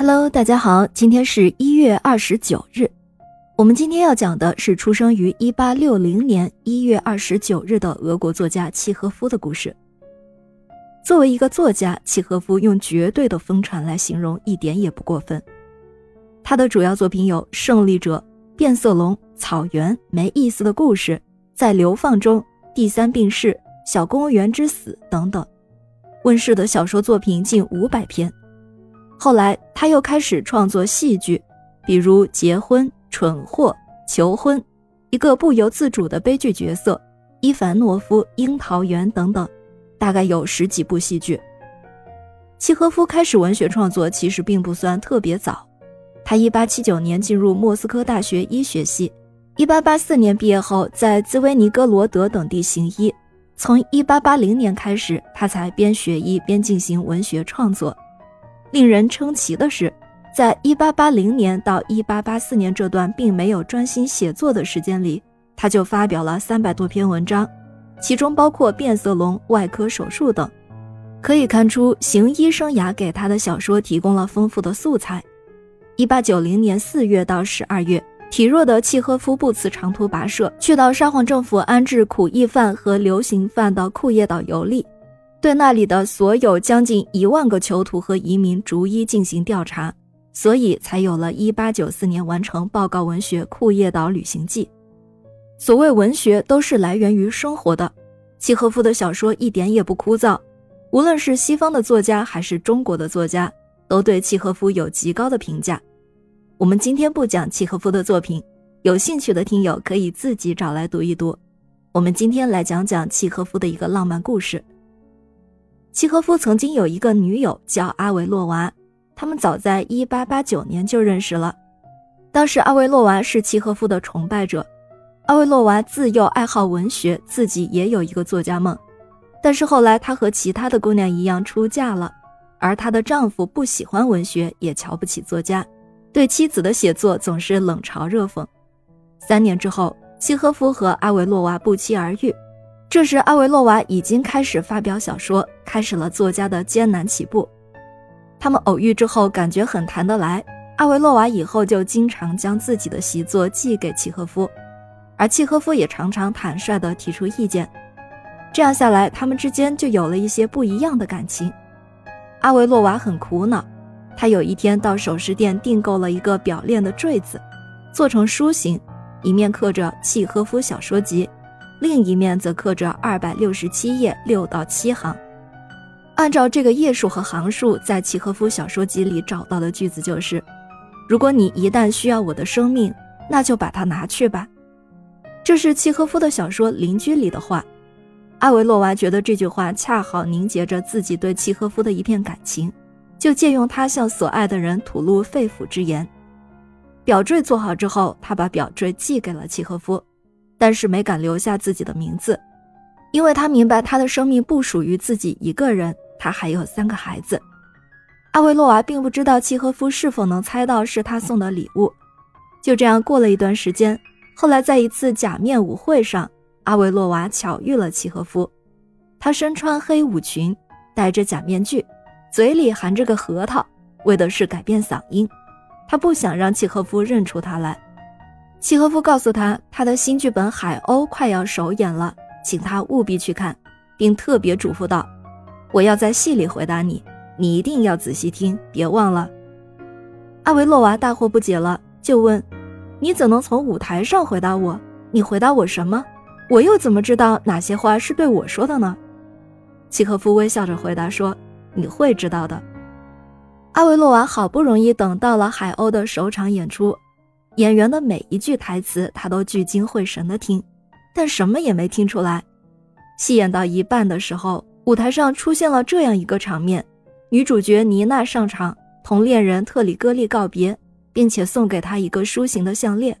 Hello，大家好，今天是一月二十九日。我们今天要讲的是出生于一八六零年一月二十九日的俄国作家契诃夫的故事。作为一个作家，契诃夫用绝对的疯传来形容一点也不过分。他的主要作品有《胜利者》《变色龙》《草原》《没意思的故事》《在流放中》《第三病室》《小公务员之死》等等，问世的小说作品近五百篇。后来，他又开始创作戏剧，比如《结婚》《蠢货》《求婚》，一个不由自主的悲剧角色，《伊凡诺夫》《樱桃园》等等，大概有十几部戏剧。契诃夫开始文学创作其实并不算特别早，他1879年进入莫斯科大学医学系，1884年毕业后在兹维尼格罗德等地行医，从1880年开始，他才边学医边进行文学创作。令人称奇的是，在1880年到1884年这段并没有专心写作的时间里，他就发表了三百多篇文章，其中包括变色龙、外科手术等。可以看出，行医生涯给他的小说提供了丰富的素材。1890年4月到12月，体弱的契诃夫不辞长途跋涉，去到沙皇政府安置苦役犯和流刑犯的库页岛游历。对那里的所有将近一万个囚徒和移民逐一进行调查，所以才有了一八九四年完成报告文学《库页岛旅行记》。所谓文学，都是来源于生活的。契诃夫的小说一点也不枯燥，无论是西方的作家还是中国的作家，都对契诃夫有极高的评价。我们今天不讲契诃夫的作品，有兴趣的听友可以自己找来读一读。我们今天来讲讲契诃夫的一个浪漫故事。契诃夫曾经有一个女友叫阿维洛娃，他们早在1889年就认识了。当时阿维洛娃是契诃夫的崇拜者，阿维洛娃自幼爱好文学，自己也有一个作家梦。但是后来她和其他的姑娘一样出嫁了，而她的丈夫不喜欢文学，也瞧不起作家，对妻子的写作总是冷嘲热讽。三年之后，契诃夫和阿维洛娃不期而遇。这时，阿维洛娃已经开始发表小说，开始了作家的艰难起步。他们偶遇之后，感觉很谈得来。阿维洛娃以后就经常将自己的习作寄给契诃夫，而契诃夫也常常坦率地提出意见。这样下来，他们之间就有了一些不一样的感情。阿维洛娃很苦恼，他有一天到首饰店订购了一个表链的坠子，做成书形，一面刻着《契诃夫小说集》。另一面则刻着二百六十七页六到七行。按照这个页数和行数，在契诃夫小说集里找到的句子就是：“如果你一旦需要我的生命，那就把它拿去吧。”这是契诃夫的小说《邻居》里的话。阿维洛娃觉得这句话恰好凝结着自己对契诃夫的一片感情，就借用它向所爱的人吐露肺腑之言。表坠做好之后，他把表坠寄给了契诃夫。但是没敢留下自己的名字，因为他明白他的生命不属于自己一个人，他还有三个孩子。阿维洛娃并不知道契诃夫是否能猜到是他送的礼物。就这样过了一段时间，后来在一次假面舞会上，阿维洛娃巧遇了契诃夫。他身穿黑舞裙，戴着假面具，嘴里含着个核桃，为的是改变嗓音。他不想让契诃夫认出他来。契诃夫告诉他，他的新剧本《海鸥》快要首演了，请他务必去看，并特别嘱咐道：“我要在戏里回答你，你一定要仔细听，别忘了。”阿维洛娃大惑不解了，就问：“你怎能从舞台上回答我？你回答我什么？我又怎么知道哪些话是对我说的呢？”契诃夫微笑着回答说：“你会知道的。”阿维洛娃好不容易等到了《海鸥》的首场演出。演员的每一句台词，他都聚精会神地听，但什么也没听出来。戏演到一半的时候，舞台上出现了这样一个场面：女主角妮娜上场，同恋人特里戈利告别，并且送给他一个书形的项链。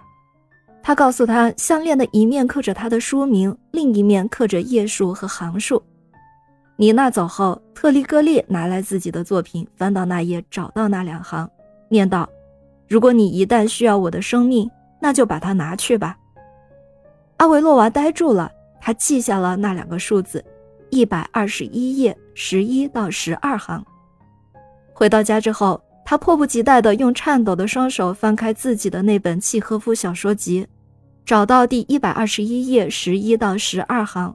他告诉他，项链的一面刻着他的书名，另一面刻着页数和行数。妮娜走后，特里戈利拿来自己的作品，翻到那页，找到那两行，念道。如果你一旦需要我的生命，那就把它拿去吧。阿维洛娃呆住了，他记下了那两个数字，一百二十一页十一到十二行。回到家之后，他迫不及待地用颤抖的双手翻开自己的那本契诃夫小说集，找到第一百二十一页十一到十二行，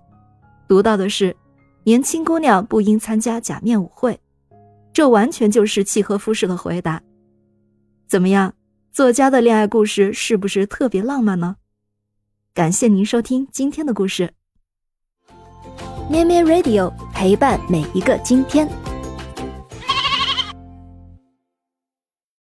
读到的是：“年轻姑娘不应参加假面舞会。”这完全就是契诃夫式的回答。怎么样，作家的恋爱故事是不是特别浪漫呢？感谢您收听今天的故事。咩咩 Radio 陪伴每一个今天。